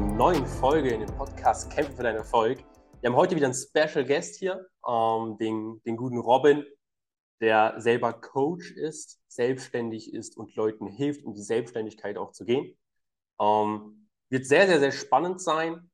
neuen Folge in dem Podcast Kämpfen für deinen Erfolg. Wir haben heute wieder einen Special Guest hier, ähm, den, den guten Robin, der selber Coach ist, selbstständig ist und Leuten hilft, um die Selbstständigkeit auch zu gehen. Ähm, wird sehr, sehr, sehr spannend sein.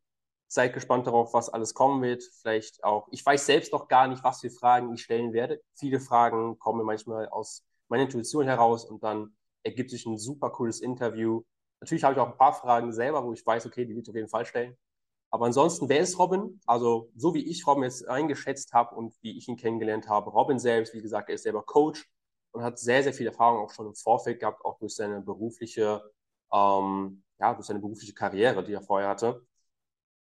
Seid gespannt darauf, was alles kommen wird. Vielleicht auch, ich weiß selbst noch gar nicht, was für Fragen ich stellen werde. Viele Fragen kommen manchmal aus meiner Intuition heraus und dann ergibt sich ein super cooles Interview. Natürlich habe ich auch ein paar Fragen selber, wo ich weiß, okay, die will ich auf jeden Fall stellen. Aber ansonsten, wer ist Robin? Also, so wie ich Robin jetzt eingeschätzt habe und wie ich ihn kennengelernt habe, Robin selbst, wie gesagt, er ist selber Coach und hat sehr, sehr viel Erfahrung auch schon im Vorfeld gehabt, auch durch seine berufliche, ähm, ja, durch seine berufliche Karriere, die er vorher hatte.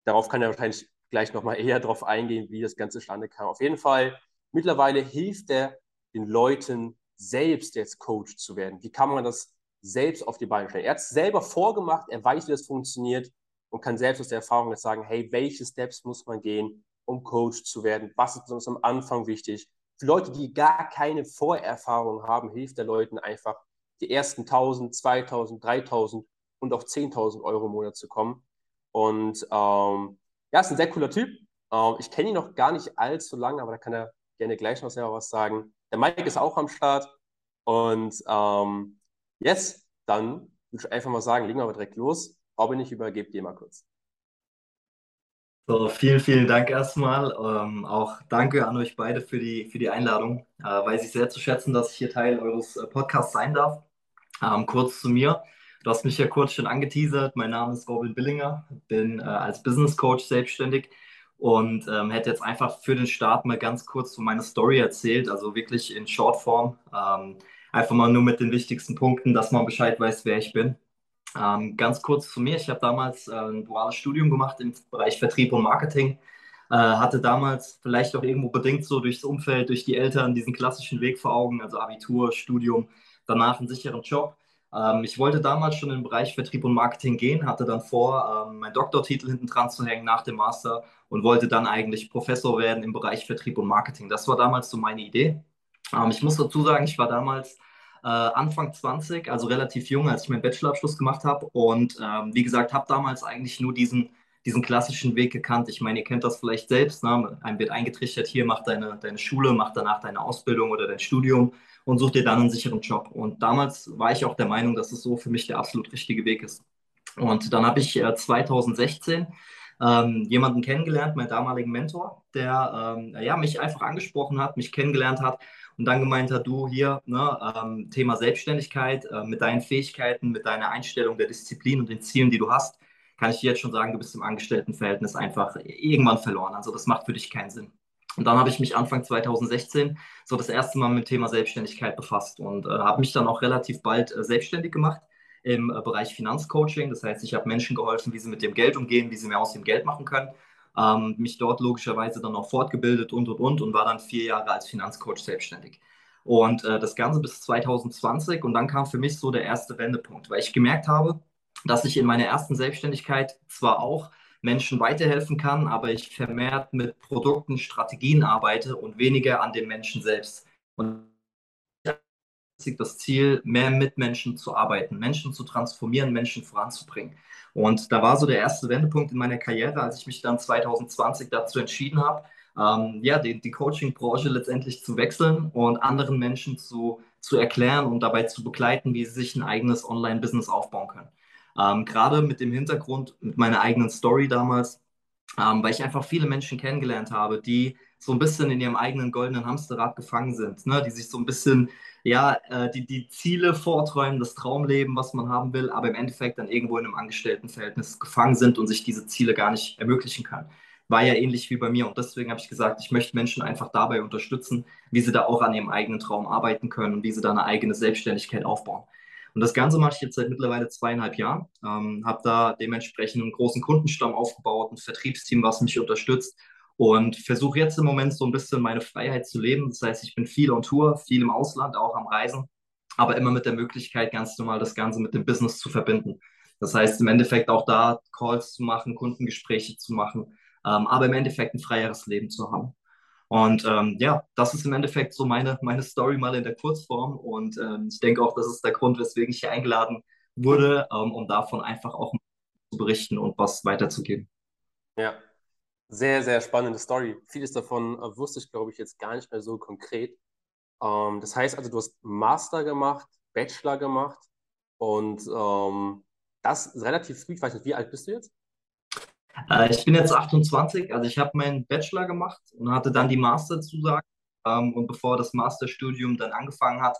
Darauf kann er wahrscheinlich gleich nochmal eher drauf eingehen, wie das Ganze zustande kam. Auf jeden Fall, mittlerweile hilft er den Leuten selbst jetzt Coach zu werden. Wie kann man das selbst auf die Beine stellen? Er hat es selber vorgemacht, er weiß, wie das funktioniert und kann selbst aus der Erfahrung jetzt sagen, hey, welche Steps muss man gehen, um Coach zu werden? Was ist besonders am Anfang wichtig? Für Leute, die gar keine Vorerfahrung haben, hilft der Leuten einfach, die ersten 1000, 2000, 3000 und auch 10.000 Euro im Monat zu kommen. Und ähm, ja, ist ein sehr cooler Typ. Ähm, ich kenne ihn noch gar nicht allzu lange, aber da kann er gerne gleich noch selber was sagen. Der Mike ist auch am Start. Und ähm, yes, dann würde ich einfach mal sagen, legen wir aber direkt los. Robin, ich übergebe dir mal kurz. So, vielen, vielen Dank erstmal. Ähm, auch danke an euch beide für die, für die Einladung. Äh, weiß ich sehr zu schätzen, dass ich hier Teil eures äh, Podcasts sein darf. Ähm, kurz zu mir. Du hast mich ja kurz schon angeteasert. Mein Name ist Robin Billinger, bin äh, als Business Coach selbstständig und ähm, hätte jetzt einfach für den Start mal ganz kurz so meine Story erzählt, also wirklich in Shortform. Ähm, einfach mal nur mit den wichtigsten Punkten, dass man Bescheid weiß, wer ich bin. Ähm, ganz kurz zu mir. Ich habe damals äh, ein duales Studium gemacht im Bereich Vertrieb und Marketing. Äh, hatte damals vielleicht auch irgendwo bedingt so durchs Umfeld, durch die Eltern diesen klassischen Weg vor Augen, also Abitur, Studium, danach einen sicheren Job. Ähm, ich wollte damals schon in den Bereich Vertrieb und Marketing gehen, hatte dann vor, ähm, meinen Doktortitel hinten dran zu hängen nach dem Master und wollte dann eigentlich Professor werden im Bereich Vertrieb und Marketing. Das war damals so meine Idee. Ähm, ich muss dazu sagen, ich war damals äh, Anfang 20, also relativ jung, als ich meinen Bachelorabschluss gemacht habe und ähm, wie gesagt, habe damals eigentlich nur diesen diesen klassischen Weg gekannt. Ich meine, ihr kennt das vielleicht selbst. Ne? Einem wird eingetrichtert, hier mach deine, deine Schule, mach danach deine Ausbildung oder dein Studium und such dir dann einen sicheren Job. Und damals war ich auch der Meinung, dass es so für mich der absolut richtige Weg ist. Und dann habe ich äh, 2016 ähm, jemanden kennengelernt, meinen damaligen Mentor, der ähm, ja, mich einfach angesprochen hat, mich kennengelernt hat und dann gemeint hat, du hier, ne, ähm, Thema Selbstständigkeit, äh, mit deinen Fähigkeiten, mit deiner Einstellung der Disziplin und den Zielen, die du hast, kann ich dir jetzt schon sagen, du bist im Angestelltenverhältnis einfach irgendwann verloren. Also das macht für dich keinen Sinn. Und dann habe ich mich Anfang 2016 so das erste Mal mit dem Thema Selbstständigkeit befasst und äh, habe mich dann auch relativ bald äh, selbstständig gemacht im äh, Bereich Finanzcoaching. Das heißt, ich habe Menschen geholfen, wie sie mit dem Geld umgehen, wie sie mehr aus dem Geld machen können. Ähm, mich dort logischerweise dann auch fortgebildet und und und und war dann vier Jahre als Finanzcoach selbstständig. Und äh, das Ganze bis 2020 und dann kam für mich so der erste Wendepunkt, weil ich gemerkt habe, dass ich in meiner ersten Selbstständigkeit zwar auch Menschen weiterhelfen kann, aber ich vermehrt mit Produkten, Strategien arbeite und weniger an den Menschen selbst. Und das Ziel, mehr mit Menschen zu arbeiten, Menschen zu transformieren, Menschen voranzubringen. Und da war so der erste Wendepunkt in meiner Karriere, als ich mich dann 2020 dazu entschieden habe, ähm, ja, die, die Coaching-Branche letztendlich zu wechseln und anderen Menschen zu, zu erklären und dabei zu begleiten, wie sie sich ein eigenes Online-Business aufbauen können. Ähm, Gerade mit dem Hintergrund, mit meiner eigenen Story damals, ähm, weil ich einfach viele Menschen kennengelernt habe, die so ein bisschen in ihrem eigenen goldenen Hamsterrad gefangen sind, ne? die sich so ein bisschen, ja, äh, die, die Ziele vorträumen, das Traumleben, was man haben will, aber im Endeffekt dann irgendwo in einem Angestelltenverhältnis gefangen sind und sich diese Ziele gar nicht ermöglichen können. War ja ähnlich wie bei mir und deswegen habe ich gesagt, ich möchte Menschen einfach dabei unterstützen, wie sie da auch an ihrem eigenen Traum arbeiten können und wie sie da eine eigene Selbstständigkeit aufbauen. Und das Ganze mache ich jetzt seit mittlerweile zweieinhalb Jahren. Ähm, habe da dementsprechend einen großen Kundenstamm aufgebaut, ein Vertriebsteam, was mich unterstützt und versuche jetzt im Moment so ein bisschen meine Freiheit zu leben. Das heißt, ich bin viel on Tour, viel im Ausland, auch am Reisen, aber immer mit der Möglichkeit, ganz normal das Ganze mit dem Business zu verbinden. Das heißt, im Endeffekt auch da Calls zu machen, Kundengespräche zu machen, ähm, aber im Endeffekt ein freieres Leben zu haben. Und ähm, ja, das ist im Endeffekt so meine, meine Story mal in der Kurzform. Und ähm, ich denke auch, das ist der Grund, weswegen ich hier eingeladen wurde, ähm, um davon einfach auch zu berichten und was weiterzugeben. Ja, sehr, sehr spannende Story. Vieles davon äh, wusste ich, glaube ich, jetzt gar nicht mehr so konkret. Ähm, das heißt also, du hast Master gemacht, Bachelor gemacht und ähm, das relativ früh. Ich weiß nicht, wie alt bist du jetzt? Äh, ich bin jetzt 28, also ich habe meinen Bachelor gemacht und hatte dann die Masterzusage. Ähm, und bevor das Masterstudium dann angefangen hat,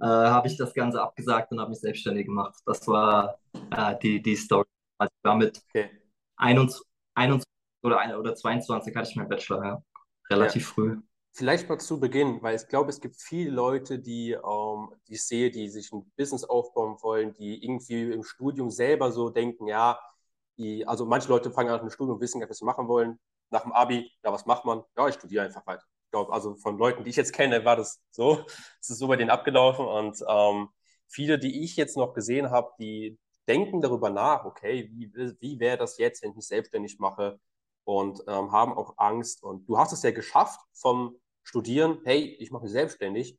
äh, habe ich das Ganze abgesagt und habe mich selbstständig gemacht. Das war äh, die, die Story. Also ich war mit okay. 21, 21 oder, oder 22 hatte ich meinen Bachelor, ja. Relativ ja. früh. Vielleicht mal zu Beginn, weil ich glaube, es gibt viele Leute, die, ähm, die ich sehe, die sich ein Business aufbauen wollen, die irgendwie im Studium selber so denken, ja, die, also manche Leute fangen an mit dem Studium, wissen gar nicht, was sie machen wollen. Nach dem Abi, ja, was macht man? Ja, ich studiere einfach weiter. Ich glaube, also von Leuten, die ich jetzt kenne, war das so. Es ist so bei denen abgelaufen und ähm, viele, die ich jetzt noch gesehen habe, die denken darüber nach, okay, wie, wie wäre das jetzt, wenn ich mich selbstständig mache? Und ähm, haben auch Angst. Und du hast es ja geschafft vom Studieren, hey, ich mache mich selbstständig.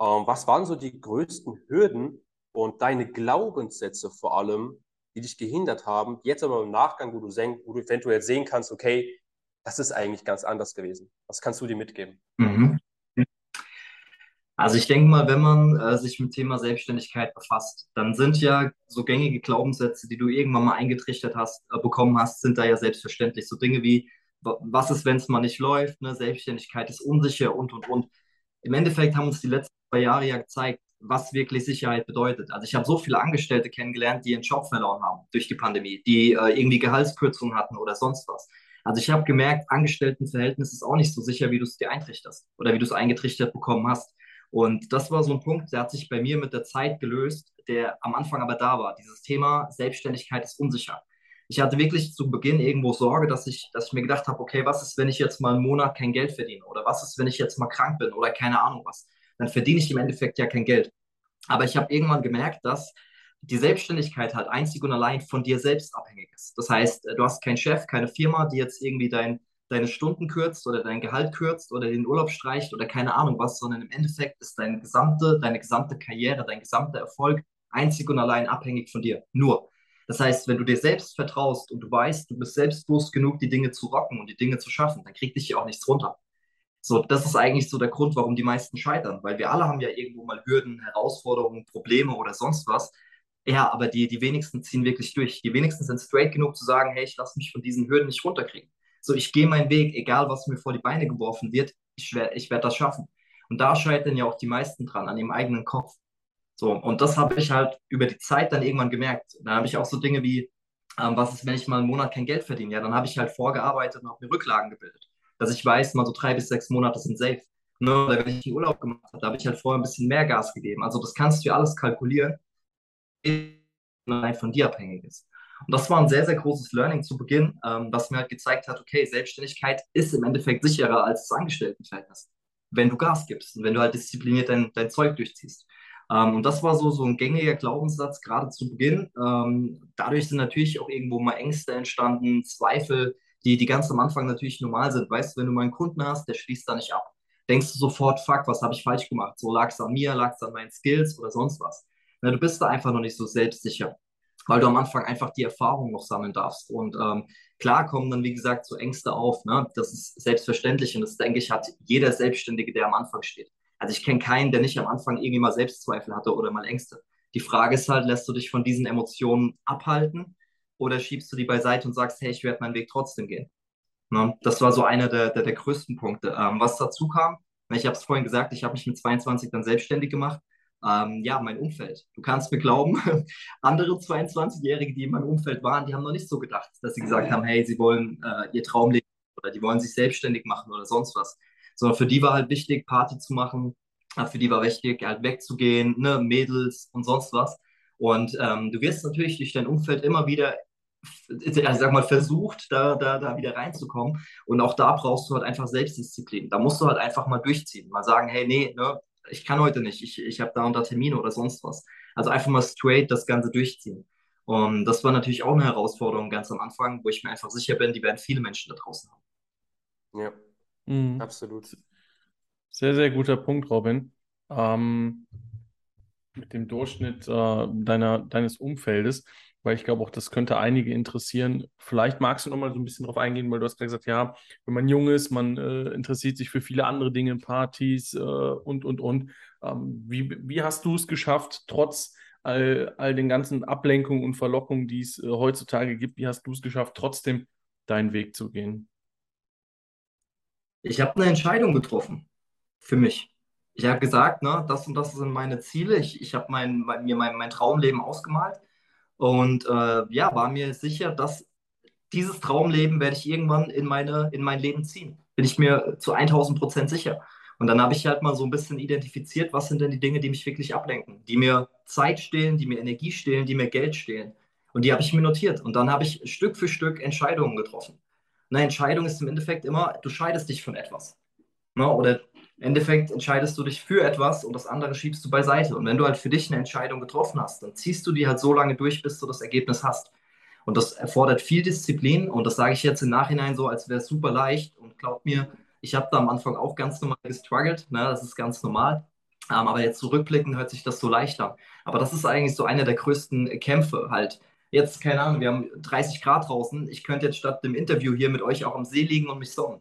Ähm, was waren so die größten Hürden und deine Glaubenssätze vor allem, die dich gehindert haben, jetzt aber im Nachgang, wo du, wo du eventuell sehen kannst, okay, das ist eigentlich ganz anders gewesen. Was kannst du dir mitgeben? Mhm. Also ich denke mal, wenn man äh, sich mit Thema Selbstständigkeit befasst, dann sind ja so gängige Glaubenssätze, die du irgendwann mal eingetrichtert hast, äh, bekommen hast, sind da ja selbstverständlich. So Dinge wie, was ist, wenn es mal nicht läuft, ne? Selbstständigkeit ist unsicher und, und, und. Im Endeffekt haben uns die letzten zwei Jahre ja gezeigt, was wirklich Sicherheit bedeutet. Also ich habe so viele Angestellte kennengelernt, die ihren Job verloren haben durch die Pandemie, die äh, irgendwie Gehaltskürzungen hatten oder sonst was. Also ich habe gemerkt, Angestelltenverhältnis ist auch nicht so sicher, wie du es dir eintrichterst oder wie du es eingetrichtert bekommen hast. Und das war so ein Punkt, der hat sich bei mir mit der Zeit gelöst, der am Anfang aber da war. Dieses Thema Selbstständigkeit ist unsicher. Ich hatte wirklich zu Beginn irgendwo Sorge, dass ich, dass ich mir gedacht habe, okay, was ist, wenn ich jetzt mal einen Monat kein Geld verdiene? Oder was ist, wenn ich jetzt mal krank bin oder keine Ahnung was? Dann verdiene ich im Endeffekt ja kein Geld. Aber ich habe irgendwann gemerkt, dass die Selbstständigkeit halt einzig und allein von dir selbst abhängig ist. Das heißt, du hast keinen Chef, keine Firma, die jetzt irgendwie dein, deine Stunden kürzt oder dein Gehalt kürzt oder den Urlaub streicht oder keine Ahnung was, sondern im Endeffekt ist deine gesamte, deine gesamte Karriere, dein gesamter Erfolg einzig und allein abhängig von dir. Nur. Das heißt, wenn du dir selbst vertraust und du weißt, du bist selbstbewusst genug, die Dinge zu rocken und die Dinge zu schaffen, dann kriegt dich ja auch nichts runter. So, das ist eigentlich so der Grund, warum die meisten scheitern, weil wir alle haben ja irgendwo mal Hürden, Herausforderungen, Probleme oder sonst was. Ja, aber die, die wenigsten ziehen wirklich durch. Die wenigsten sind straight genug zu sagen, hey, ich lasse mich von diesen Hürden nicht runterkriegen. So, ich gehe meinen Weg, egal was mir vor die Beine geworfen wird, ich werde ich werd das schaffen. Und da scheitern ja auch die meisten dran, an ihrem eigenen Kopf. So, und das habe ich halt über die Zeit dann irgendwann gemerkt. Da habe ich auch so Dinge wie, ähm, was ist, wenn ich mal einen Monat kein Geld verdiene? Ja, dann habe ich halt vorgearbeitet und habe mir Rücklagen gebildet. Dass ich weiß, mal so drei bis sechs Monate sind safe. Ne? Oder wenn ich einen Urlaub gemacht habe, da habe ich halt vorher ein bisschen mehr Gas gegeben. Also das kannst du ja alles kalkulieren, von dir abhängig ist. Und das war ein sehr, sehr großes Learning zu Beginn, ähm, was mir halt gezeigt hat, okay, Selbstständigkeit ist im Endeffekt sicherer als das Angestelltenverhältnis, wenn du Gas gibst und wenn du halt diszipliniert dein, dein Zeug durchziehst. Ähm, und das war so, so ein gängiger Glaubenssatz, gerade zu Beginn. Ähm, dadurch sind natürlich auch irgendwo mal Ängste entstanden, Zweifel, die, die ganz am Anfang natürlich normal sind. Weißt du, wenn du mal einen Kunden hast, der schließt da nicht ab, denkst du sofort, fuck, was habe ich falsch gemacht? So lag es an mir, lag es an meinen Skills oder sonst was. Na, du bist da einfach noch nicht so selbstsicher weil du am Anfang einfach die Erfahrung noch sammeln darfst. Und ähm, klar kommen dann, wie gesagt, so Ängste auf. Ne? Das ist selbstverständlich und das, denke ich, hat jeder Selbstständige, der am Anfang steht. Also ich kenne keinen, der nicht am Anfang irgendwie mal Selbstzweifel hatte oder mal Ängste. Die Frage ist halt, lässt du dich von diesen Emotionen abhalten oder schiebst du die beiseite und sagst, hey, ich werde meinen Weg trotzdem gehen? Ne? Das war so einer der, der, der größten Punkte. Ähm, was dazu kam, ich habe es vorhin gesagt, ich habe mich mit 22 dann selbstständig gemacht ähm, ja, mein Umfeld. Du kannst mir glauben, andere 22-Jährige, die in meinem Umfeld waren, die haben noch nicht so gedacht, dass sie gesagt haben, hey, sie wollen äh, ihr Traum leben oder die wollen sich selbstständig machen oder sonst was. Sondern für die war halt wichtig, Party zu machen, für die war wichtig, halt wegzugehen, ne, Mädels und sonst was. Und ähm, du wirst natürlich durch dein Umfeld immer wieder also sag mal, versucht, da, da, da wieder reinzukommen. Und auch da brauchst du halt einfach Selbstdisziplin. Da musst du halt einfach mal durchziehen. Mal sagen, hey, nee, ne, ich kann heute nicht, ich, ich habe da unter Termine oder sonst was. Also einfach mal straight das Ganze durchziehen. Und das war natürlich auch eine Herausforderung ganz am Anfang, wo ich mir einfach sicher bin, die werden viele Menschen da draußen haben. Ja, mhm. absolut. Sehr, sehr guter Punkt, Robin. Ähm, mit dem Durchschnitt äh, deiner, deines Umfeldes. Weil ich glaube auch, das könnte einige interessieren. Vielleicht magst du noch mal so ein bisschen drauf eingehen, weil du hast gerade gesagt, ja, wenn man jung ist, man äh, interessiert sich für viele andere Dinge, Partys äh, und, und, und. Ähm, wie, wie hast du es geschafft, trotz all, all den ganzen Ablenkungen und Verlockungen, die es äh, heutzutage gibt, wie hast du es geschafft, trotzdem deinen Weg zu gehen? Ich habe eine Entscheidung getroffen für mich. Ich habe gesagt, ne, das und das sind meine Ziele. Ich, ich habe mein, mein, mir mein, mein Traumleben ausgemalt und äh, ja, war mir sicher, dass dieses Traumleben werde ich irgendwann in, meine, in mein Leben ziehen. Bin ich mir zu 1000 Prozent sicher. Und dann habe ich halt mal so ein bisschen identifiziert, was sind denn die Dinge, die mich wirklich ablenken, die mir Zeit stehlen, die mir Energie stehlen, die mir Geld stehlen. Und die habe ich mir notiert. Und dann habe ich Stück für Stück Entscheidungen getroffen. Eine Entscheidung ist im Endeffekt immer, du scheidest dich von etwas. Ne? Oder im Endeffekt entscheidest du dich für etwas und das andere schiebst du beiseite. Und wenn du halt für dich eine Entscheidung getroffen hast, dann ziehst du die halt so lange durch, bis du das Ergebnis hast. Und das erfordert viel Disziplin und das sage ich jetzt im Nachhinein so, als wäre es super leicht. Und glaub mir, ich habe da am Anfang auch ganz normal gestruggelt, ne? das ist ganz normal. Ähm, aber jetzt zurückblicken hört sich das so leicht an. Aber das ist eigentlich so einer der größten Kämpfe halt. Jetzt, keine Ahnung, wir haben 30 Grad draußen. Ich könnte jetzt statt dem Interview hier mit euch auch am See liegen und mich sonnen.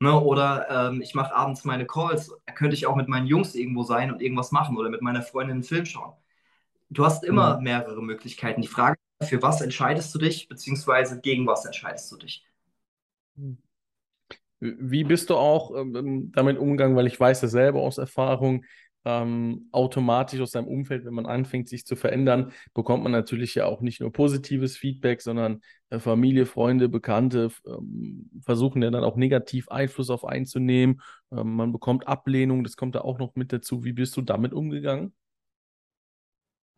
Ne? Oder ähm, ich mache abends meine Calls. Da könnte ich auch mit meinen Jungs irgendwo sein und irgendwas machen oder mit meiner Freundin einen Film schauen. Du hast immer mhm. mehrere Möglichkeiten. Die Frage, für was entscheidest du dich, beziehungsweise gegen was entscheidest du dich? Mhm. Wie bist du auch ähm, damit umgegangen, weil ich weiß das selber aus Erfahrung, ähm, automatisch aus seinem Umfeld, wenn man anfängt, sich zu verändern, bekommt man natürlich ja auch nicht nur positives Feedback, sondern äh, Familie, Freunde, Bekannte ähm, versuchen ja dann auch negativ Einfluss auf einzunehmen. Ähm, man bekommt Ablehnung, das kommt da auch noch mit dazu. Wie bist du damit umgegangen?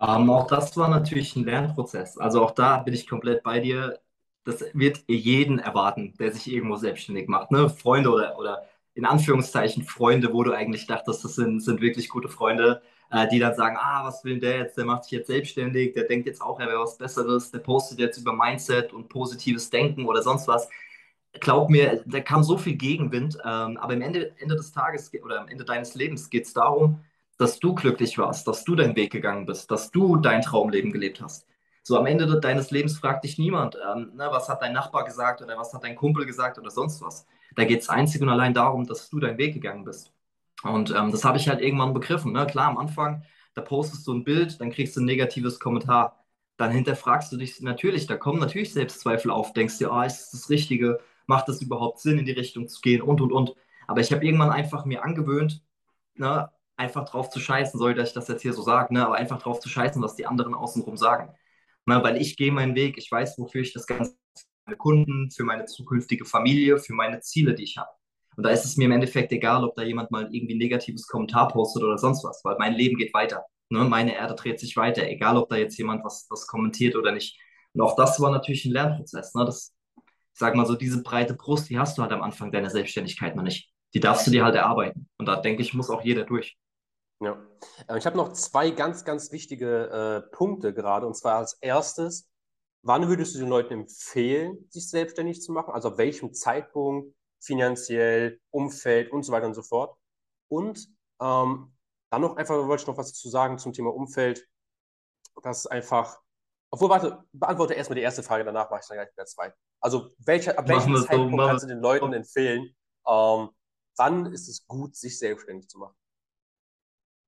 Ähm, auch das war natürlich ein Lernprozess. Also auch da bin ich komplett bei dir das wird jeden erwarten, der sich irgendwo selbstständig macht. Ne? Freunde oder, oder in Anführungszeichen Freunde, wo du eigentlich dachtest, das sind, sind wirklich gute Freunde, äh, die dann sagen, ah, was will der jetzt, der macht sich jetzt selbstständig, der denkt jetzt auch, er wäre was Besseres, der postet jetzt über Mindset und positives Denken oder sonst was. Glaub mir, da kam so viel Gegenwind, ähm, aber am Ende, Ende des Tages oder am Ende deines Lebens geht es darum, dass du glücklich warst, dass du deinen Weg gegangen bist, dass du dein Traumleben gelebt hast. So am Ende deines Lebens fragt dich niemand, ähm, ne, was hat dein Nachbar gesagt oder was hat dein Kumpel gesagt oder sonst was. Da geht es einzig und allein darum, dass du deinen Weg gegangen bist. Und ähm, das habe ich halt irgendwann begriffen. Ne? Klar, am Anfang, da postest du ein Bild, dann kriegst du ein negatives Kommentar. Dann hinterfragst du dich natürlich, da kommen natürlich Selbstzweifel auf, denkst dir, ah, ist das das Richtige? Macht das überhaupt Sinn, in die Richtung zu gehen? Und, und, und. Aber ich habe irgendwann einfach mir angewöhnt, ne, einfach drauf zu scheißen, sorry, dass ich das jetzt hier so sage, ne, aber einfach drauf zu scheißen, was die anderen außenrum sagen. Na, weil ich gehe meinen Weg, ich weiß, wofür ich das Ganze Kunden, für meine zukünftige Familie, für meine Ziele, die ich habe. Und da ist es mir im Endeffekt egal, ob da jemand mal irgendwie ein negatives Kommentar postet oder sonst was, weil mein Leben geht weiter. Ne? Meine Erde dreht sich weiter, egal ob da jetzt jemand was, was kommentiert oder nicht. Und auch das war natürlich ein Lernprozess. Ne? Das, ich sag mal so, diese breite Brust, die hast du halt am Anfang deiner Selbstständigkeit noch nicht. Die darfst du dir halt erarbeiten. Und da denke ich, muss auch jeder durch. Ja, ich habe noch zwei ganz, ganz wichtige äh, Punkte gerade. Und zwar als erstes, wann würdest du den Leuten empfehlen, sich selbstständig zu machen? Also auf welchem Zeitpunkt, finanziell, Umfeld und so weiter und so fort. Und ähm, dann noch einfach, wollte ich noch was zu sagen zum Thema Umfeld. Das ist einfach, obwohl, warte, beantworte erstmal die erste Frage, danach mache ich dann gleich wieder zwei. Also, welche, ab welchem Zeitpunkt so, kannst du den Leuten empfehlen, ähm, wann ist es gut, sich selbstständig zu machen?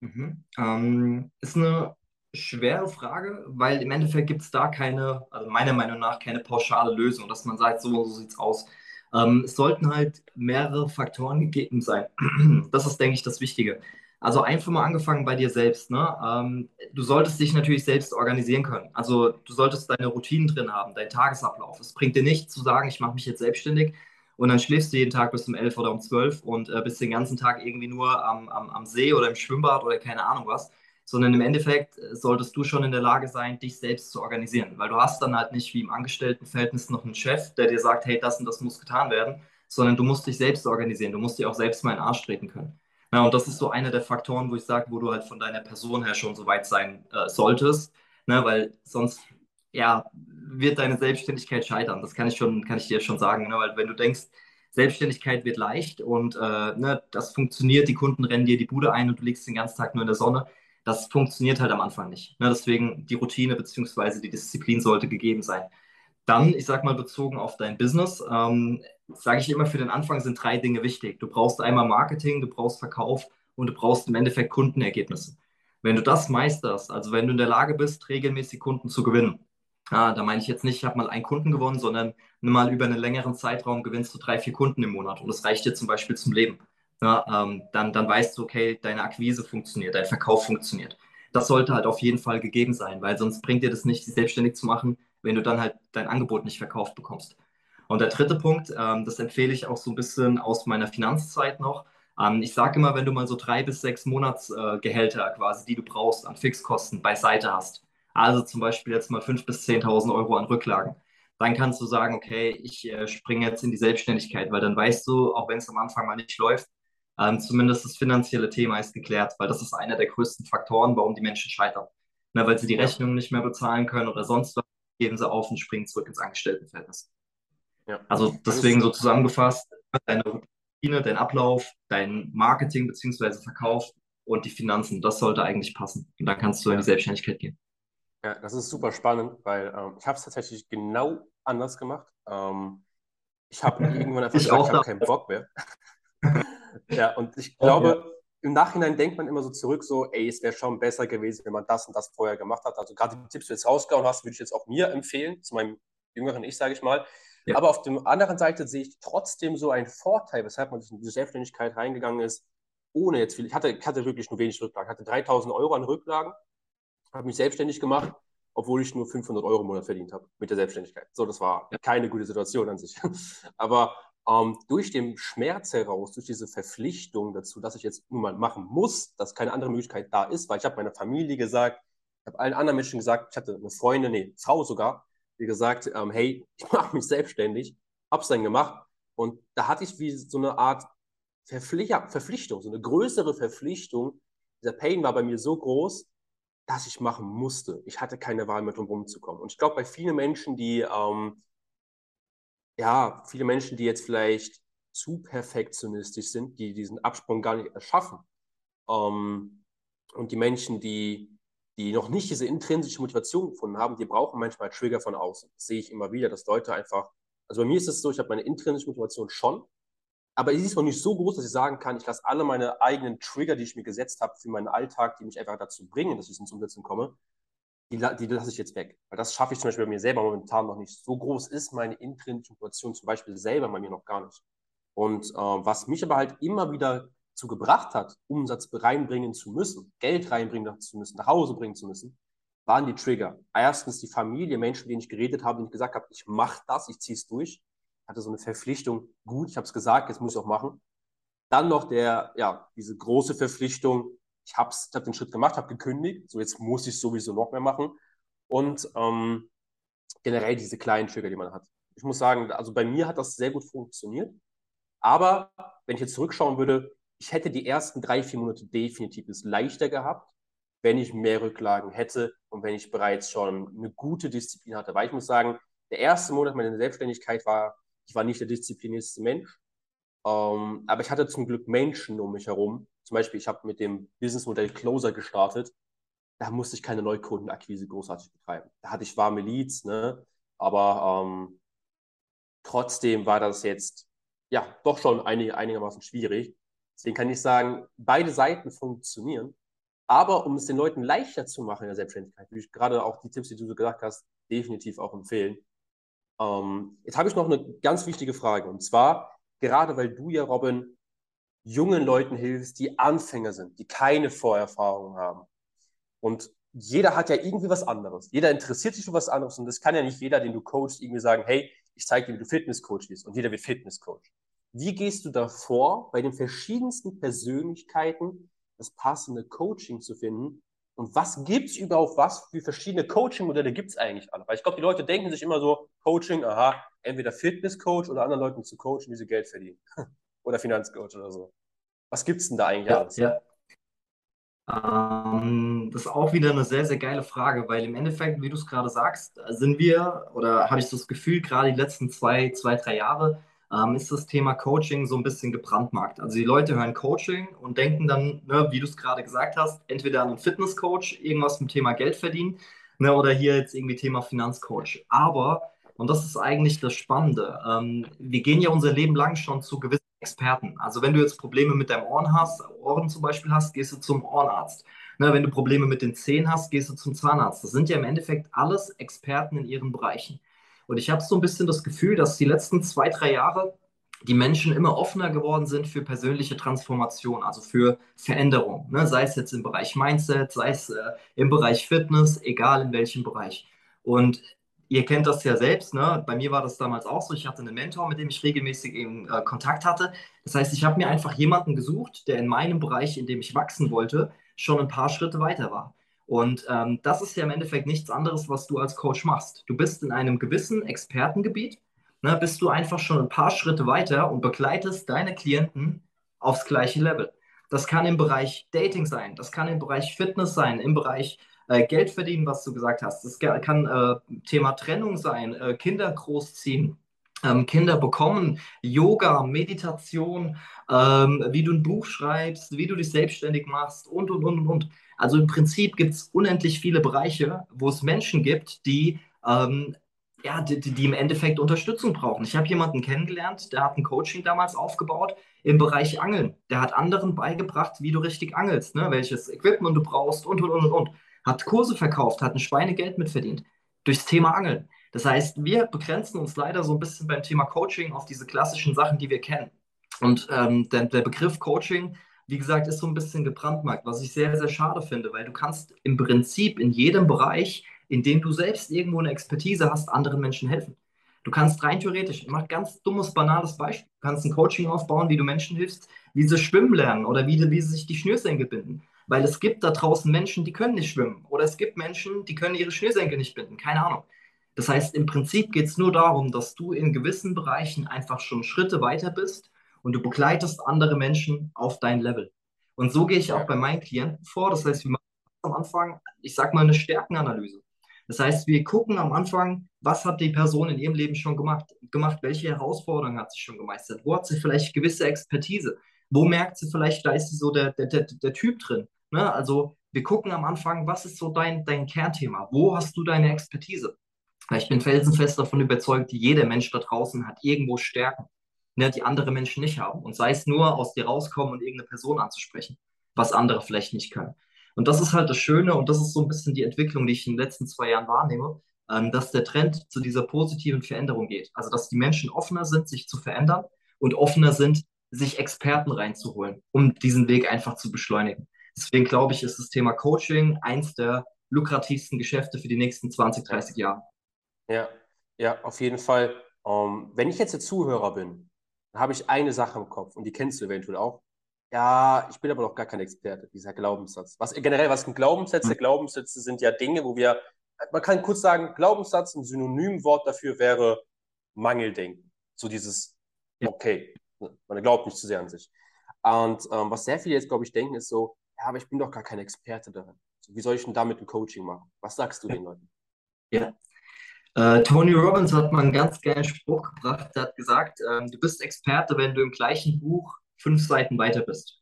Mhm. Ähm, ist eine schwere Frage, weil im Endeffekt gibt es da keine, also meiner Meinung nach, keine pauschale Lösung, dass man sagt, so, so sieht es aus. Ähm, es sollten halt mehrere Faktoren gegeben sein. Das ist, denke ich, das Wichtige. Also einfach mal angefangen bei dir selbst. Ne? Ähm, du solltest dich natürlich selbst organisieren können. Also du solltest deine Routinen drin haben, deinen Tagesablauf. Es bringt dir nichts zu sagen, ich mache mich jetzt selbstständig, und dann schläfst du jeden Tag bis um 11 oder um 12 und äh, bist den ganzen Tag irgendwie nur am, am, am See oder im Schwimmbad oder keine Ahnung was, sondern im Endeffekt äh, solltest du schon in der Lage sein, dich selbst zu organisieren, weil du hast dann halt nicht wie im Angestelltenverhältnis noch einen Chef, der dir sagt, hey, das und das muss getan werden, sondern du musst dich selbst organisieren, du musst dir auch selbst mal in den Arsch treten können. Ja, und das ist so einer der Faktoren, wo ich sage, wo du halt von deiner Person her schon so weit sein äh, solltest, ne, weil sonst ja, wird deine Selbstständigkeit scheitern. Das kann ich schon, kann ich dir schon sagen. Ne? Weil wenn du denkst, Selbstständigkeit wird leicht und äh, ne, das funktioniert, die Kunden rennen dir die Bude ein und du liegst den ganzen Tag nur in der Sonne, das funktioniert halt am Anfang nicht. Ne? Deswegen die Routine bzw. die Disziplin sollte gegeben sein. Dann, ich sag mal, bezogen auf dein Business, ähm, sage ich immer, für den Anfang sind drei Dinge wichtig. Du brauchst einmal Marketing, du brauchst Verkauf und du brauchst im Endeffekt Kundenergebnisse. Wenn du das meisterst, also wenn du in der Lage bist, regelmäßig Kunden zu gewinnen, ah, da meine ich jetzt nicht, ich habe mal einen Kunden gewonnen, sondern mal über einen längeren Zeitraum gewinnst du drei, vier Kunden im Monat und das reicht dir zum Beispiel zum Leben. Ja, ähm, dann, dann weißt du, okay, deine Akquise funktioniert, dein Verkauf funktioniert. Das sollte halt auf jeden Fall gegeben sein, weil sonst bringt dir das nicht, sich selbstständig zu machen, wenn du dann halt dein Angebot nicht verkauft bekommst. Und der dritte Punkt, ähm, das empfehle ich auch so ein bisschen aus meiner Finanzzeit noch. Ähm, ich sage immer, wenn du mal so drei bis sechs Monatsgehälter äh, quasi, die du brauchst an Fixkosten beiseite hast, also zum Beispiel jetzt mal 5.000 bis 10.000 Euro an Rücklagen, dann kannst du sagen, okay, ich äh, springe jetzt in die Selbstständigkeit, weil dann weißt du, auch wenn es am Anfang mal nicht läuft, ähm, zumindest das finanzielle Thema ist geklärt, weil das ist einer der größten Faktoren, warum die Menschen scheitern. Na, weil sie die Rechnungen nicht mehr bezahlen können oder sonst was geben sie auf und springen zurück ins Angestelltenverhältnis. Ja. Also deswegen so zusammengefasst, deine Routine, dein Ablauf, dein Marketing bzw. Verkauf und die Finanzen, das sollte eigentlich passen. Und dann kannst du in die Selbstständigkeit gehen. Ja, das ist super spannend, weil ähm, ich habe es tatsächlich genau anders gemacht. Ähm, ich habe irgendwann einfach ich gesagt, ich habe keinen Bock mehr. ja, und ich glaube, okay im Nachhinein denkt man immer so zurück, so, ey, es wäre schon besser gewesen, wenn man das und das vorher gemacht hat. Also gerade die Tipps, die du jetzt rausgehauen hast, würde ich jetzt auch mir empfehlen, zu meinem jüngeren Ich, sage ich mal. Ja. Aber auf der anderen Seite sehe ich trotzdem so einen Vorteil, weshalb man in diese Selbstständigkeit reingegangen ist, ohne jetzt viel. Ich hatte, ich hatte wirklich nur wenig Rücklagen. Ich hatte 3000 Euro an Rücklagen, habe mich selbstständig gemacht, obwohl ich nur 500 Euro im Monat verdient habe mit der Selbstständigkeit. So, das war keine gute Situation an sich. Aber ähm, durch den Schmerz heraus, durch diese Verpflichtung dazu, dass ich jetzt nun mal machen muss, dass keine andere Möglichkeit da ist, weil ich habe meiner Familie gesagt, ich habe allen anderen Menschen gesagt, ich hatte eine Freundin, nee, Frau sogar, die gesagt, ähm, hey, ich mache mich selbstständig, hab's dann gemacht und da hatte ich wie so eine Art Verpflicht Verpflichtung, so eine größere Verpflichtung. Dieser Pain war bei mir so groß, dass ich machen musste. Ich hatte keine Wahl mehr, drum rumzukommen. Und ich glaube, bei vielen Menschen, die ähm, ja, viele Menschen, die jetzt vielleicht zu perfektionistisch sind, die diesen Absprung gar nicht erschaffen. Ähm, und die Menschen, die, die noch nicht diese intrinsische Motivation gefunden haben, die brauchen manchmal Trigger von außen. Das sehe ich immer wieder, dass Leute einfach, also bei mir ist es so, ich habe meine intrinsische Motivation schon, aber sie ist noch nicht so groß, dass ich sagen kann, ich lasse alle meine eigenen Trigger, die ich mir gesetzt habe für meinen Alltag, die mich einfach dazu bringen, dass ich ins Umsetzen komme, die, die lasse ich jetzt weg. Weil das schaffe ich zum Beispiel bei mir selber momentan noch nicht. So groß ist meine intrinsische Motivation zum Beispiel selber bei mir noch gar nicht. Und äh, was mich aber halt immer wieder zu gebracht hat, Umsatz reinbringen zu müssen, Geld reinbringen zu müssen, nach Hause bringen zu müssen, waren die Trigger. Erstens die Familie, Menschen, mit denen ich geredet habe, denen ich gesagt habe, ich mache das, ich ziehe es durch. Ich hatte so eine Verpflichtung, gut, ich habe es gesagt, jetzt muss ich auch machen. Dann noch der, ja, diese große Verpflichtung, ich habe hab den Schritt gemacht, habe gekündigt, so jetzt muss ich sowieso noch mehr machen. Und ähm, generell diese kleinen Trigger, die man hat. Ich muss sagen, also bei mir hat das sehr gut funktioniert. Aber wenn ich jetzt zurückschauen würde, ich hätte die ersten drei, vier Monate definitiv es leichter gehabt, wenn ich mehr Rücklagen hätte und wenn ich bereits schon eine gute Disziplin hatte. Weil ich muss sagen, der erste Monat meiner Selbstständigkeit war, ich war nicht der disziplinierteste Mensch. Ähm, aber ich hatte zum Glück Menschen um mich herum, zum Beispiel, ich habe mit dem Businessmodell Closer gestartet. Da musste ich keine Neukundenakquise großartig betreiben. Da hatte ich warme Leads, ne? aber ähm, trotzdem war das jetzt ja doch schon einig, einigermaßen schwierig. Deswegen kann ich sagen, beide Seiten funktionieren. Aber um es den Leuten leichter zu machen in der Selbstständigkeit, würde ich gerade auch die Tipps, die du so gesagt hast, definitiv auch empfehlen. Ähm, jetzt habe ich noch eine ganz wichtige Frage. Und zwar, gerade weil du ja, Robin, jungen Leuten hilfst, die Anfänger sind, die keine Vorerfahrung haben. Und jeder hat ja irgendwie was anderes. Jeder interessiert sich für was anderes und das kann ja nicht jeder, den du coachst, irgendwie sagen, hey, ich zeige dir, wie du Fitnesscoach bist und jeder wird Fitnesscoach. Wie gehst du da vor, bei den verschiedensten Persönlichkeiten das passende Coaching zu finden? Und was gibt es überhaupt, was für verschiedene Coaching-Modelle gibt es eigentlich alle? Weil ich glaube, die Leute denken sich immer so, Coaching, aha, entweder Fitnesscoach oder anderen Leuten zu coachen, wie sie Geld verdienen. oder Finanzcoach oder so. Was gibt es denn da eigentlich ja, alles? Ja. Ähm, das ist auch wieder eine sehr, sehr geile Frage, weil im Endeffekt, wie du es gerade sagst, sind wir oder habe ich so das Gefühl, gerade die letzten zwei, zwei, drei Jahre ähm, ist das Thema Coaching so ein bisschen gebrandmarkt. Also die Leute hören Coaching und denken dann, ne, wie du es gerade gesagt hast, entweder an einen Fitnesscoach, irgendwas zum Thema Geld verdienen, ne, oder hier jetzt irgendwie Thema Finanzcoach. Aber, und das ist eigentlich das Spannende, ähm, wir gehen ja unser Leben lang schon zu gewissen Experten. Also wenn du jetzt Probleme mit deinem Ohren hast, Ohren zum Beispiel hast, gehst du zum Ohrenarzt. Ne, wenn du Probleme mit den Zähnen hast, gehst du zum Zahnarzt. Das sind ja im Endeffekt alles Experten in ihren Bereichen. Und ich habe so ein bisschen das Gefühl, dass die letzten zwei, drei Jahre die Menschen immer offener geworden sind für persönliche Transformation, also für Veränderung. Ne? Sei es jetzt im Bereich Mindset, sei es äh, im Bereich Fitness, egal in welchem Bereich. Und ihr kennt das ja selbst, ne? bei mir war das damals auch so. Ich hatte einen Mentor, mit dem ich regelmäßig eben äh, Kontakt hatte. Das heißt, ich habe mir einfach jemanden gesucht, der in meinem Bereich, in dem ich wachsen wollte, schon ein paar Schritte weiter war. Und ähm, das ist ja im Endeffekt nichts anderes, was du als Coach machst. Du bist in einem gewissen Expertengebiet, ne, bist du einfach schon ein paar Schritte weiter und begleitest deine Klienten aufs gleiche Level. Das kann im Bereich Dating sein, das kann im Bereich Fitness sein, im Bereich äh, Geld verdienen, was du gesagt hast. Das kann äh, Thema Trennung sein, äh, Kinder großziehen, ähm, Kinder bekommen, Yoga, Meditation, ähm, wie du ein Buch schreibst, wie du dich selbstständig machst und, und, und, und. Also im Prinzip gibt es unendlich viele Bereiche, wo es Menschen gibt, die, ähm, ja, die, die, im Endeffekt Unterstützung brauchen. Ich habe jemanden kennengelernt, der hat ein Coaching damals aufgebaut im Bereich Angeln. Der hat anderen beigebracht, wie du richtig angelst, ne? welches Equipment du brauchst und, und, und, und. Hat Kurse verkauft, hat ein Schweinegeld mitverdient durchs Thema Angeln. Das heißt, wir begrenzen uns leider so ein bisschen beim Thema Coaching auf diese klassischen Sachen, die wir kennen. Und ähm, der, der Begriff Coaching wie gesagt, ist so ein bisschen gebrandmarkt, was ich sehr, sehr schade finde, weil du kannst im Prinzip in jedem Bereich, in dem du selbst irgendwo eine Expertise hast, anderen Menschen helfen. Du kannst rein theoretisch, ich mache ganz dummes, banales Beispiel, du kannst ein Coaching aufbauen, wie du Menschen hilfst, wie sie schwimmen lernen oder wie, wie sie sich die Schnürsenkel binden. Weil es gibt da draußen Menschen, die können nicht schwimmen. Oder es gibt Menschen, die können ihre Schnürsenkel nicht binden. Keine Ahnung. Das heißt, im Prinzip geht es nur darum, dass du in gewissen Bereichen einfach schon Schritte weiter bist und du begleitest andere Menschen auf dein Level. Und so gehe ich auch bei meinen Klienten vor. Das heißt, wir machen am Anfang, ich sage mal, eine Stärkenanalyse. Das heißt, wir gucken am Anfang, was hat die Person in ihrem Leben schon gemacht, gemacht welche Herausforderungen hat sie schon gemeistert, wo hat sie vielleicht gewisse Expertise, wo merkt sie vielleicht, da ist sie so der, der, der, der Typ drin. Ne? Also wir gucken am Anfang, was ist so dein, dein Kernthema, wo hast du deine Expertise? Ich bin felsenfest davon überzeugt, jeder Mensch da draußen hat irgendwo Stärken ne, die andere Menschen nicht haben. Und sei es nur aus dir rauskommen und irgendeine Person anzusprechen, was andere vielleicht nicht können. Und das ist halt das Schöne und das ist so ein bisschen die Entwicklung, die ich in den letzten zwei Jahren wahrnehme, ähm, dass der Trend zu dieser positiven Veränderung geht. Also dass die Menschen offener sind, sich zu verändern und offener sind, sich Experten reinzuholen, um diesen Weg einfach zu beschleunigen. Deswegen glaube ich, ist das Thema Coaching eins der lukrativsten Geschäfte für die nächsten 20, 30 Jahre. Ja, ja, auf jeden Fall. Um, ähm, wenn ich jetzt der Zuhörer bin dann habe ich eine Sache im Kopf und die kennst du eventuell auch. Ja, ich bin aber noch gar kein Experte, dieser Glaubenssatz. Was generell, was sind Glaubenssätze? Mhm. Glaubenssätze sind ja Dinge, wo wir, man kann kurz sagen, Glaubenssatz, ein Synonymwort dafür wäre Mangeldenken. So dieses, okay, man glaubt nicht zu sehr an sich. Und ähm, was sehr viele jetzt, glaube ich, denken, ist so, ja, aber ich bin doch gar kein Experte darin. Wie soll ich denn damit ein Coaching machen? Was sagst du den Leuten? Ja, äh, Tony Robbins hat mal einen ganz geilen Spruch gebracht. Er hat gesagt, äh, du bist Experte, wenn du im gleichen Buch fünf Seiten weiter bist.